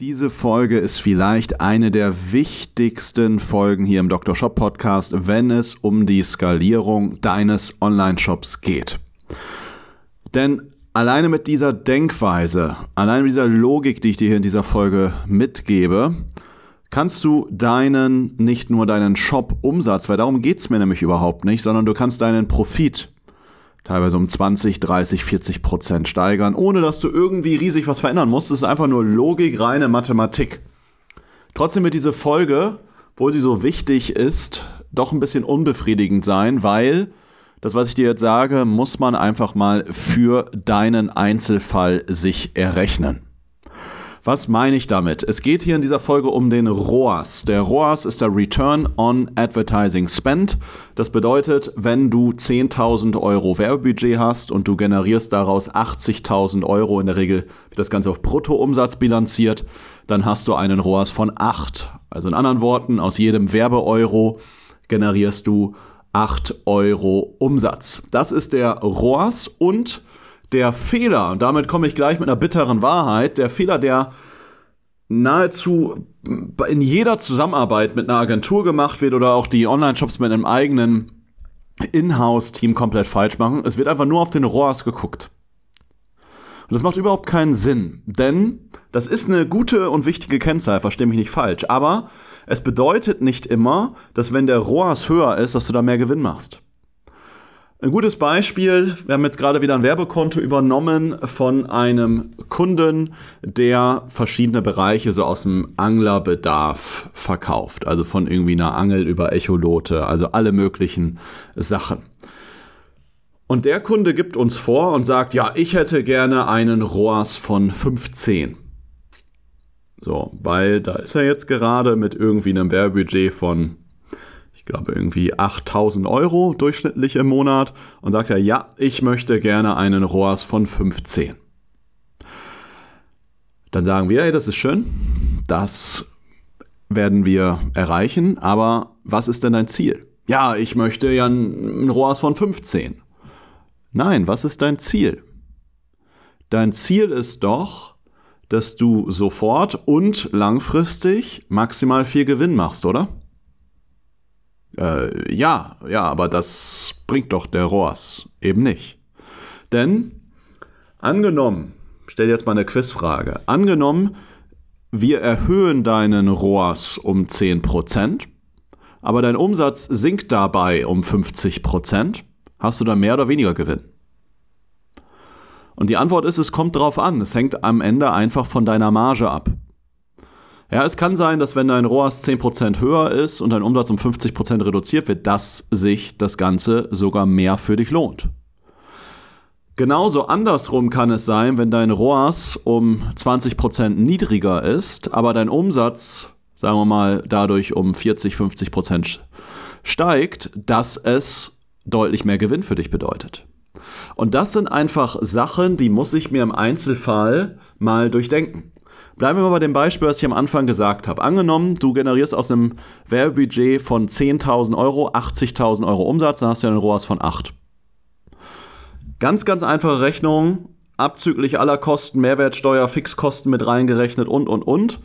Diese Folge ist vielleicht eine der wichtigsten Folgen hier im Dr. Shop Podcast, wenn es um die Skalierung deines Online-Shops geht. Denn alleine mit dieser Denkweise, alleine mit dieser Logik, die ich dir hier in dieser Folge mitgebe, kannst du deinen, nicht nur deinen Shop-Umsatz, weil darum geht es mir nämlich überhaupt nicht, sondern du kannst deinen Profit teilweise um 20, 30, 40 Prozent steigern, ohne dass du irgendwie riesig was verändern musst. Es ist einfach nur Logik, reine Mathematik. Trotzdem wird diese Folge, obwohl sie so wichtig ist, doch ein bisschen unbefriedigend sein, weil das, was ich dir jetzt sage, muss man einfach mal für deinen Einzelfall sich errechnen. Was meine ich damit? Es geht hier in dieser Folge um den ROAS. Der ROAS ist der Return on Advertising Spend. Das bedeutet, wenn du 10.000 Euro Werbebudget hast und du generierst daraus 80.000 Euro, in der Regel wird das Ganze auf Bruttoumsatz bilanziert, dann hast du einen ROAS von 8. Also in anderen Worten, aus jedem Werbeeuro generierst du 8 Euro Umsatz. Das ist der ROAS und der Fehler, und damit komme ich gleich mit einer bitteren Wahrheit, der Fehler, der nahezu in jeder Zusammenarbeit mit einer Agentur gemacht wird oder auch die Online-Shops mit einem eigenen Inhouse-Team komplett falsch machen. Es wird einfach nur auf den ROAS geguckt. Und das macht überhaupt keinen Sinn, denn das ist eine gute und wichtige Kennzahl, verstehe mich nicht falsch. Aber es bedeutet nicht immer, dass wenn der ROAS höher ist, dass du da mehr Gewinn machst. Ein gutes Beispiel, wir haben jetzt gerade wieder ein Werbekonto übernommen von einem Kunden, der verschiedene Bereiche so aus dem Anglerbedarf verkauft. Also von irgendwie einer Angel über Echolote, also alle möglichen Sachen. Und der Kunde gibt uns vor und sagt, ja, ich hätte gerne einen ROAS von 15. So, weil da ist er jetzt gerade mit irgendwie einem Werbebudget von glaube, irgendwie 8000 Euro durchschnittlich im Monat und sagt er, ja, ich möchte gerne einen ROAS von 15. Dann sagen wir, hey, das ist schön, das werden wir erreichen, aber was ist denn dein Ziel? Ja, ich möchte ja einen ROAS von 15. Nein, was ist dein Ziel? Dein Ziel ist doch, dass du sofort und langfristig maximal viel Gewinn machst, oder? Äh, ja, ja, aber das bringt doch der ROAS eben nicht. Denn angenommen, ich stelle jetzt mal eine Quizfrage, angenommen, wir erhöhen deinen ROAS um 10%, aber dein Umsatz sinkt dabei um 50%, hast du da mehr oder weniger Gewinn? Und die Antwort ist, es kommt drauf an. Es hängt am Ende einfach von deiner Marge ab. Ja, es kann sein, dass wenn dein ROAS 10% höher ist und dein Umsatz um 50% reduziert wird, dass sich das Ganze sogar mehr für dich lohnt. Genauso andersrum kann es sein, wenn dein ROAS um 20% niedriger ist, aber dein Umsatz, sagen wir mal, dadurch um 40, 50% steigt, dass es deutlich mehr Gewinn für dich bedeutet. Und das sind einfach Sachen, die muss ich mir im Einzelfall mal durchdenken. Bleiben wir mal bei dem Beispiel, was ich am Anfang gesagt habe. Angenommen, du generierst aus einem Werbebudget von 10.000 Euro 80.000 Euro Umsatz, dann hast du einen ROAS von 8. Ganz, ganz einfache Rechnung, abzüglich aller Kosten, Mehrwertsteuer, Fixkosten mit reingerechnet und, und, und.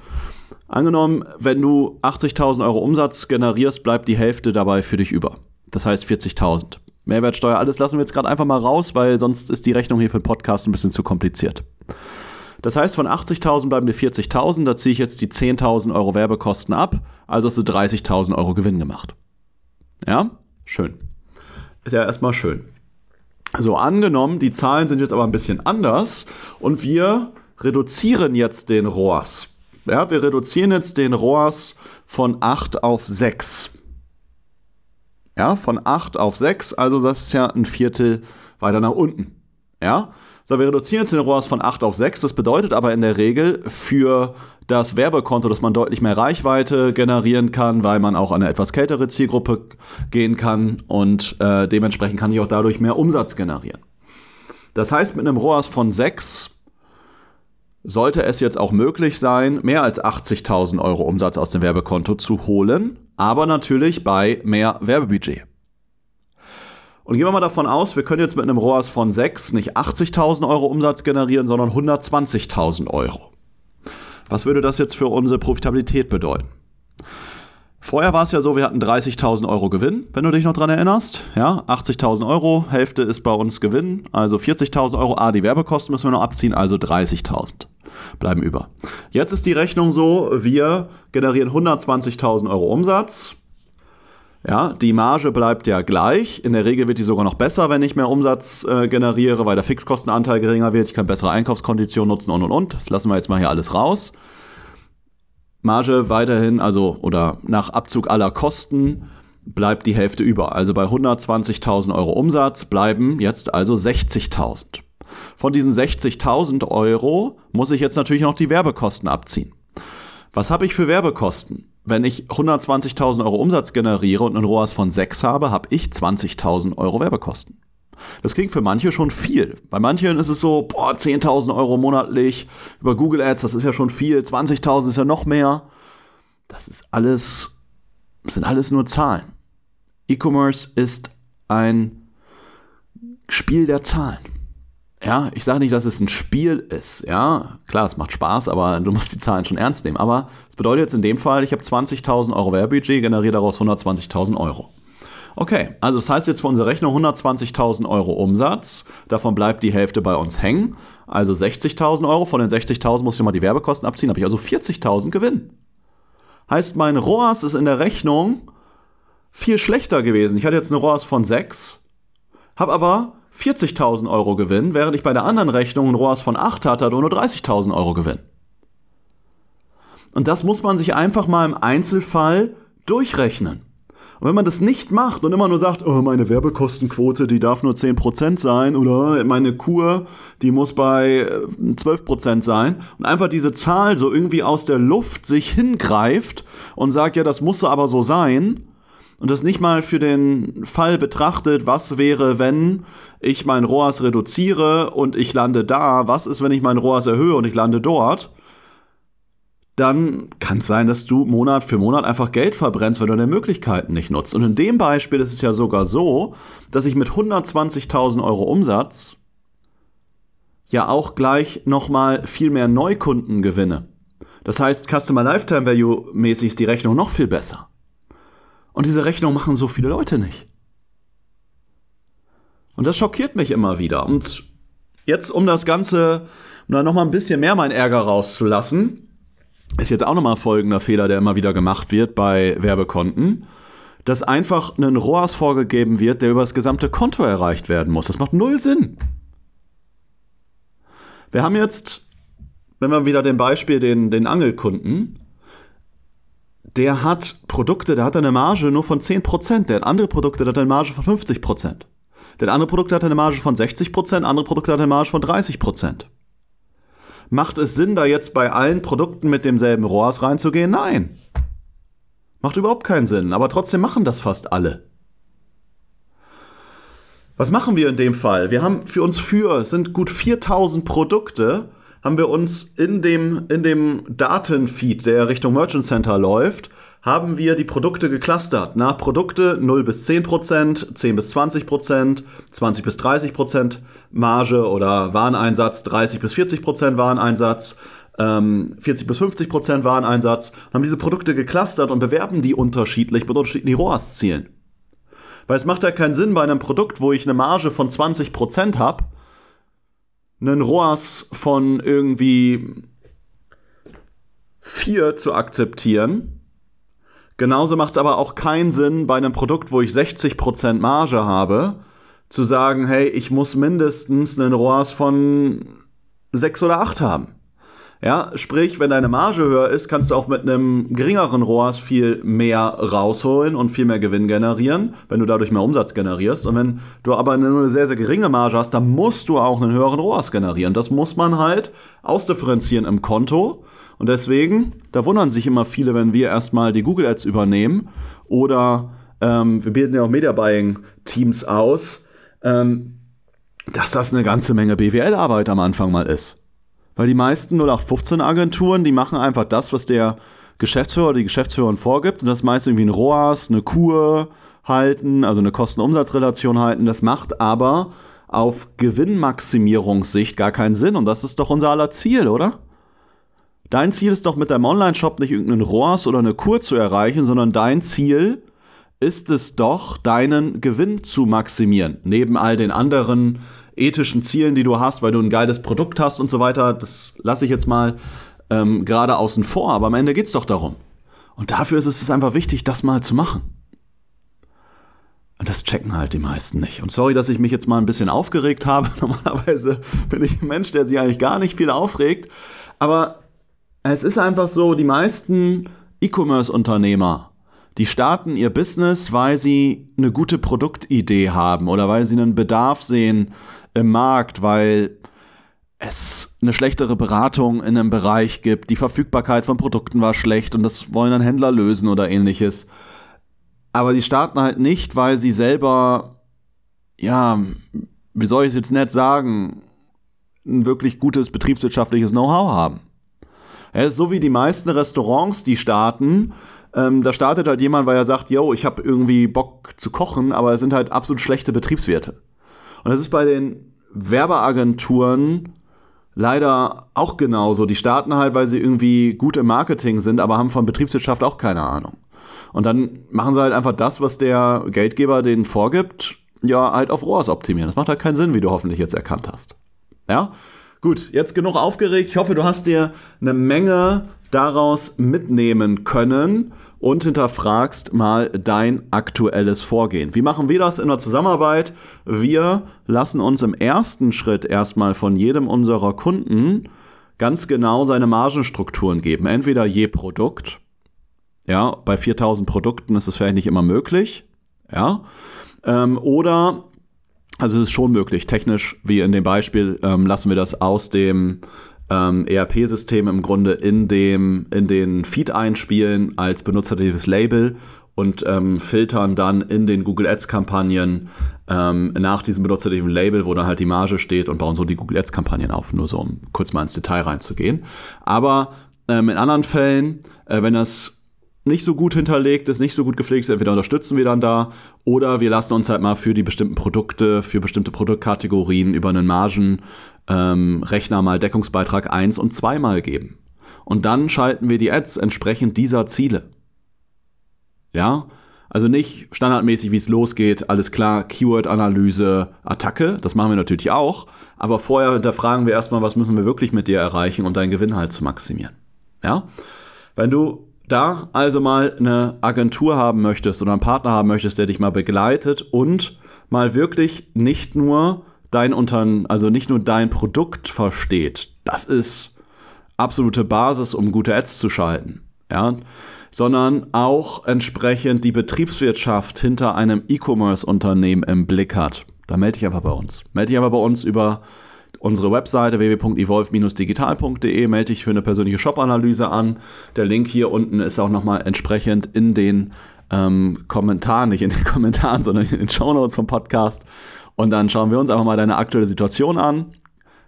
Angenommen, wenn du 80.000 Euro Umsatz generierst, bleibt die Hälfte dabei für dich über. Das heißt 40.000. Mehrwertsteuer, alles lassen wir jetzt gerade einfach mal raus, weil sonst ist die Rechnung hier für den Podcast ein bisschen zu kompliziert. Das heißt, von 80.000 bleiben dir 40.000, da ziehe ich jetzt die 10.000 Euro Werbekosten ab, also hast du 30.000 Euro Gewinn gemacht. Ja, schön. Ist ja erstmal schön. So, angenommen, die Zahlen sind jetzt aber ein bisschen anders und wir reduzieren jetzt den ROAS. Ja, wir reduzieren jetzt den ROAS von 8 auf 6. Ja, von 8 auf 6, also das ist ja ein Viertel weiter nach unten. Ja, so, wir reduzieren jetzt den ROAS von 8 auf 6. Das bedeutet aber in der Regel für das Werbekonto, dass man deutlich mehr Reichweite generieren kann, weil man auch an eine etwas kältere Zielgruppe gehen kann und äh, dementsprechend kann ich auch dadurch mehr Umsatz generieren. Das heißt, mit einem ROAS von 6 sollte es jetzt auch möglich sein, mehr als 80.000 Euro Umsatz aus dem Werbekonto zu holen, aber natürlich bei mehr Werbebudget. Und gehen wir mal davon aus, wir können jetzt mit einem ROAS von 6 nicht 80.000 Euro Umsatz generieren, sondern 120.000 Euro. Was würde das jetzt für unsere Profitabilität bedeuten? Vorher war es ja so, wir hatten 30.000 Euro Gewinn, wenn du dich noch dran erinnerst. Ja, 80.000 Euro, Hälfte ist bei uns Gewinn, also 40.000 Euro. A, die Werbekosten müssen wir noch abziehen, also 30.000 bleiben über. Jetzt ist die Rechnung so, wir generieren 120.000 Euro Umsatz. Ja, die Marge bleibt ja gleich. In der Regel wird die sogar noch besser, wenn ich mehr Umsatz äh, generiere, weil der Fixkostenanteil geringer wird. Ich kann bessere Einkaufskonditionen nutzen und und und. Das lassen wir jetzt mal hier alles raus. Marge weiterhin, also oder nach Abzug aller Kosten bleibt die Hälfte über. Also bei 120.000 Euro Umsatz bleiben jetzt also 60.000. Von diesen 60.000 Euro muss ich jetzt natürlich noch die Werbekosten abziehen. Was habe ich für Werbekosten? Wenn ich 120.000 Euro Umsatz generiere und einen ROAS von 6 habe, habe ich 20.000 Euro Werbekosten. Das klingt für manche schon viel. Bei manchen ist es so, boah, 10.000 Euro monatlich über Google Ads, das ist ja schon viel, 20.000 ist ja noch mehr. Das ist alles, das sind alles nur Zahlen. E-Commerce ist ein Spiel der Zahlen. Ja, ich sage nicht, dass es ein Spiel ist. Ja, klar, es macht Spaß, aber du musst die Zahlen schon ernst nehmen. Aber es bedeutet jetzt in dem Fall, ich habe 20.000 Euro Werbebudget, generiere daraus 120.000 Euro. Okay, also das heißt jetzt für unsere Rechnung 120.000 Euro Umsatz. Davon bleibt die Hälfte bei uns hängen. Also 60.000 Euro. Von den 60.000 muss ich mal die Werbekosten abziehen. Habe ich also 40.000 Gewinn. Heißt, mein ROAS ist in der Rechnung viel schlechter gewesen. Ich hatte jetzt eine ROAS von 6, habe aber 40.000 Euro Gewinn, während ich bei der anderen Rechnung ein ROAS von 8 hatte, hatte nur 30.000 Euro Gewinn. Und das muss man sich einfach mal im Einzelfall durchrechnen. Und wenn man das nicht macht und immer nur sagt, oh, meine Werbekostenquote, die darf nur 10% sein oder meine Kur, die muss bei 12% äh, sein und einfach diese Zahl so irgendwie aus der Luft sich hingreift und sagt, ja, das muss aber so sein, und das nicht mal für den Fall betrachtet, was wäre, wenn ich mein ROAS reduziere und ich lande da, was ist, wenn ich mein ROAS erhöhe und ich lande dort, dann kann es sein, dass du Monat für Monat einfach Geld verbrennst, weil du deine Möglichkeiten nicht nutzt. Und in dem Beispiel ist es ja sogar so, dass ich mit 120.000 Euro Umsatz ja auch gleich nochmal viel mehr Neukunden gewinne. Das heißt, Customer Lifetime Value mäßig ist die Rechnung noch viel besser. Und diese Rechnung machen so viele Leute nicht. Und das schockiert mich immer wieder. Und jetzt, um das Ganze, um da nochmal ein bisschen mehr mein Ärger rauszulassen, ist jetzt auch nochmal folgender Fehler, der immer wieder gemacht wird bei Werbekonten, dass einfach ein ROAS vorgegeben wird, der über das gesamte Konto erreicht werden muss. Das macht null Sinn. Wir haben jetzt, wenn wir wieder den Beispiel den, den Angelkunden, der hat Produkte, der hat eine Marge nur von 10%, der hat andere Produkte, der hat eine Marge von 50%. Der andere Produkte hat eine Marge von 60%, andere Produkte hat eine Marge von 30%. Macht es Sinn, da jetzt bei allen Produkten mit demselben ROAS reinzugehen? Nein. Macht überhaupt keinen Sinn, aber trotzdem machen das fast alle. Was machen wir in dem Fall? Wir haben für uns für, es sind gut 4000 Produkte, haben wir uns in dem, in dem Datenfeed, der Richtung Merchant Center läuft, haben wir die Produkte geclustert. Nach Produkte 0 bis 10 Prozent, 10 bis 20 Prozent, 20 bis 30 Prozent Marge oder Wareneinsatz, 30 bis 40 Prozent Wareneinsatz, ähm, 40 bis 50 Prozent Wareneinsatz, haben diese Produkte geclustert und bewerben die unterschiedlich mit unterschiedlichen ROAS-Zielen. Weil es macht ja keinen Sinn bei einem Produkt, wo ich eine Marge von 20 Prozent habe, einen ROAS von irgendwie 4 zu akzeptieren. Genauso macht es aber auch keinen Sinn, bei einem Produkt, wo ich 60% Marge habe, zu sagen, hey, ich muss mindestens einen ROAS von 6 oder 8 haben. Ja, sprich, wenn deine Marge höher ist, kannst du auch mit einem geringeren ROAS viel mehr rausholen und viel mehr Gewinn generieren, wenn du dadurch mehr Umsatz generierst. Und wenn du aber nur eine sehr, sehr geringe Marge hast, dann musst du auch einen höheren ROAS generieren. Das muss man halt ausdifferenzieren im Konto. Und deswegen, da wundern sich immer viele, wenn wir erstmal die Google Ads übernehmen oder ähm, wir bilden ja auch Media Buying Teams aus, ähm, dass das eine ganze Menge BWL-Arbeit am Anfang mal ist. Weil die meisten 0815-Agenturen, die machen einfach das, was der Geschäftsführer oder die Geschäftsführerin vorgibt. Und das ist meist irgendwie ein ROAS, eine Kur halten, also eine Kosten-Umsatz-Relation halten. Das macht aber auf Gewinnmaximierungssicht gar keinen Sinn. Und das ist doch unser aller Ziel, oder? Dein Ziel ist doch mit deinem Online-Shop nicht irgendeinen ROAS oder eine Kur zu erreichen, sondern dein Ziel ist es doch, deinen Gewinn zu maximieren. Neben all den anderen ethischen Zielen, die du hast, weil du ein geiles Produkt hast und so weiter. Das lasse ich jetzt mal ähm, gerade außen vor, aber am Ende geht es doch darum. Und dafür ist es einfach wichtig, das mal zu machen. Und das checken halt die meisten nicht. Und sorry, dass ich mich jetzt mal ein bisschen aufgeregt habe. Normalerweise bin ich ein Mensch, der sich eigentlich gar nicht viel aufregt. Aber es ist einfach so, die meisten E-Commerce-Unternehmer, die starten ihr Business, weil sie eine gute Produktidee haben oder weil sie einen Bedarf sehen im Markt, weil es eine schlechtere Beratung in einem Bereich gibt, die Verfügbarkeit von Produkten war schlecht und das wollen dann Händler lösen oder ähnliches. Aber sie starten halt nicht, weil sie selber, ja, wie soll ich es jetzt nett sagen, ein wirklich gutes betriebswirtschaftliches Know-how haben. Ja, so wie die meisten Restaurants, die starten, ähm, da startet halt jemand, weil er sagt, yo, ich habe irgendwie Bock zu kochen, aber es sind halt absolut schlechte Betriebswerte. Und das ist bei den Werbeagenturen leider auch genauso. Die starten halt, weil sie irgendwie gut im Marketing sind, aber haben von Betriebswirtschaft auch keine Ahnung. Und dann machen sie halt einfach das, was der Geldgeber denen vorgibt, ja, halt auf ROAS optimieren. Das macht halt keinen Sinn, wie du hoffentlich jetzt erkannt hast. Ja? Gut, jetzt genug aufgeregt. Ich hoffe, du hast dir eine Menge daraus mitnehmen können und hinterfragst mal dein aktuelles Vorgehen. Wie machen wir das in der Zusammenarbeit? Wir lassen uns im ersten Schritt erstmal von jedem unserer Kunden ganz genau seine Margenstrukturen geben. Entweder je Produkt, ja, bei 4000 Produkten ist es vielleicht nicht immer möglich, ja, ähm, oder also es ist schon möglich, technisch, wie in dem Beispiel, ähm, lassen wir das aus dem ähm, ERP-System im Grunde in, dem, in den Feed einspielen als benutzerdefinites Label und ähm, filtern dann in den Google Ads-Kampagnen ähm, nach diesem benutzerdefiniten Label, wo dann halt die Marge steht und bauen so die Google Ads-Kampagnen auf, nur so um kurz mal ins Detail reinzugehen. Aber ähm, in anderen Fällen, äh, wenn das nicht so gut hinterlegt ist, nicht so gut gepflegt ist, entweder unterstützen wir dann da oder wir lassen uns halt mal für die bestimmten Produkte, für bestimmte Produktkategorien über einen Margenrechner ähm, mal Deckungsbeitrag 1 und 2 mal geben. Und dann schalten wir die Ads entsprechend dieser Ziele. Ja, also nicht standardmäßig, wie es losgeht, alles klar, Keyword-Analyse, Attacke, das machen wir natürlich auch, aber vorher hinterfragen wir erstmal, was müssen wir wirklich mit dir erreichen, um deinen Gewinn halt zu maximieren. Ja, wenn du da also mal eine Agentur haben möchtest oder einen Partner haben möchtest, der dich mal begleitet und mal wirklich nicht nur dein Unternehmen, also nicht nur dein Produkt versteht, das ist absolute Basis, um gute Ads zu schalten, ja, sondern auch entsprechend die Betriebswirtschaft hinter einem E-Commerce-Unternehmen im Blick hat. Da melde dich einfach bei uns. Melde dich einfach bei uns über unsere Webseite www.evolve-digital.de. Melde dich für eine persönliche Shop-Analyse an. Der Link hier unten ist auch nochmal entsprechend in den ähm, Kommentaren, nicht in den Kommentaren, sondern in den Shownotes vom Podcast. Und dann schauen wir uns einfach mal deine aktuelle Situation an.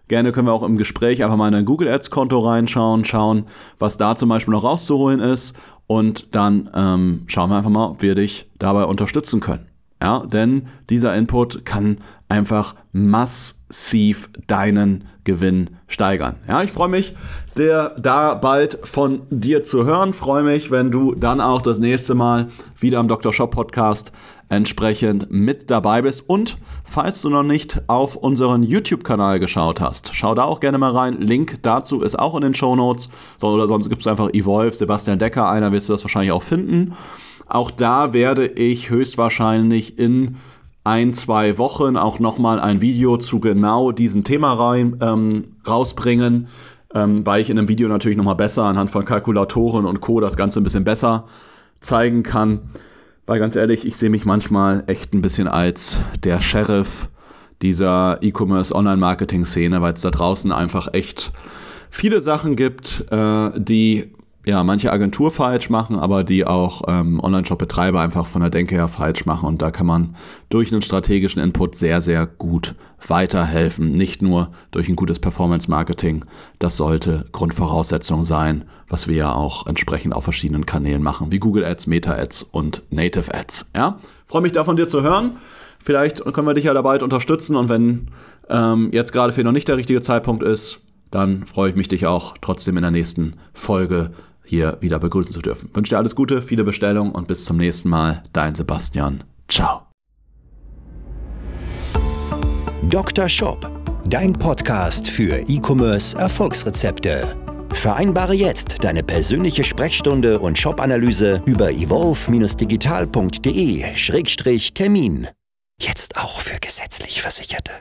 Gerne können wir auch im Gespräch einfach mal in dein Google Ads Konto reinschauen, schauen, was da zum Beispiel noch rauszuholen ist. Und dann ähm, schauen wir einfach mal, ob wir dich dabei unterstützen können. Ja, denn dieser Input kann einfach massiv deinen Gewinn steigern. Ja, ich freue mich, der, da bald von dir zu hören. Freue mich, wenn du dann auch das nächste Mal wieder am Dr. Shop Podcast entsprechend mit dabei bist. Und falls du noch nicht auf unseren YouTube-Kanal geschaut hast, schau da auch gerne mal rein. Link dazu ist auch in den Show Notes. Oder sonst gibt es einfach Evolve, Sebastian Decker, einer wirst du das wahrscheinlich auch finden. Auch da werde ich höchstwahrscheinlich in ein, zwei Wochen auch nochmal ein Video zu genau diesem Thema rein, ähm, rausbringen, ähm, weil ich in einem Video natürlich nochmal besser anhand von Kalkulatoren und Co. das Ganze ein bisschen besser zeigen kann. Weil ganz ehrlich, ich sehe mich manchmal echt ein bisschen als der Sheriff dieser E-Commerce Online-Marketing-Szene, weil es da draußen einfach echt viele Sachen gibt, äh, die ja, manche Agentur falsch machen, aber die auch ähm, Online-Shop-Betreiber einfach von der Denke her falsch machen. Und da kann man durch einen strategischen Input sehr, sehr gut weiterhelfen. Nicht nur durch ein gutes Performance-Marketing. Das sollte Grundvoraussetzung sein, was wir ja auch entsprechend auf verschiedenen Kanälen machen, wie Google Ads, Meta Ads und Native Ads. Ja, freue mich da von dir zu hören. Vielleicht können wir dich ja dabei unterstützen und wenn ähm, jetzt gerade für noch nicht der richtige Zeitpunkt ist, dann freue ich mich, dich auch trotzdem in der nächsten Folge hier wieder begrüßen zu dürfen. wünsche dir alles Gute, viele Bestellungen und bis zum nächsten Mal. Dein Sebastian. Ciao. Dr. Shop, dein Podcast für E-Commerce Erfolgsrezepte. Vereinbare jetzt deine persönliche Sprechstunde und Shop-Analyse über evolve-digital.de-termin. Jetzt auch für gesetzlich Versicherte.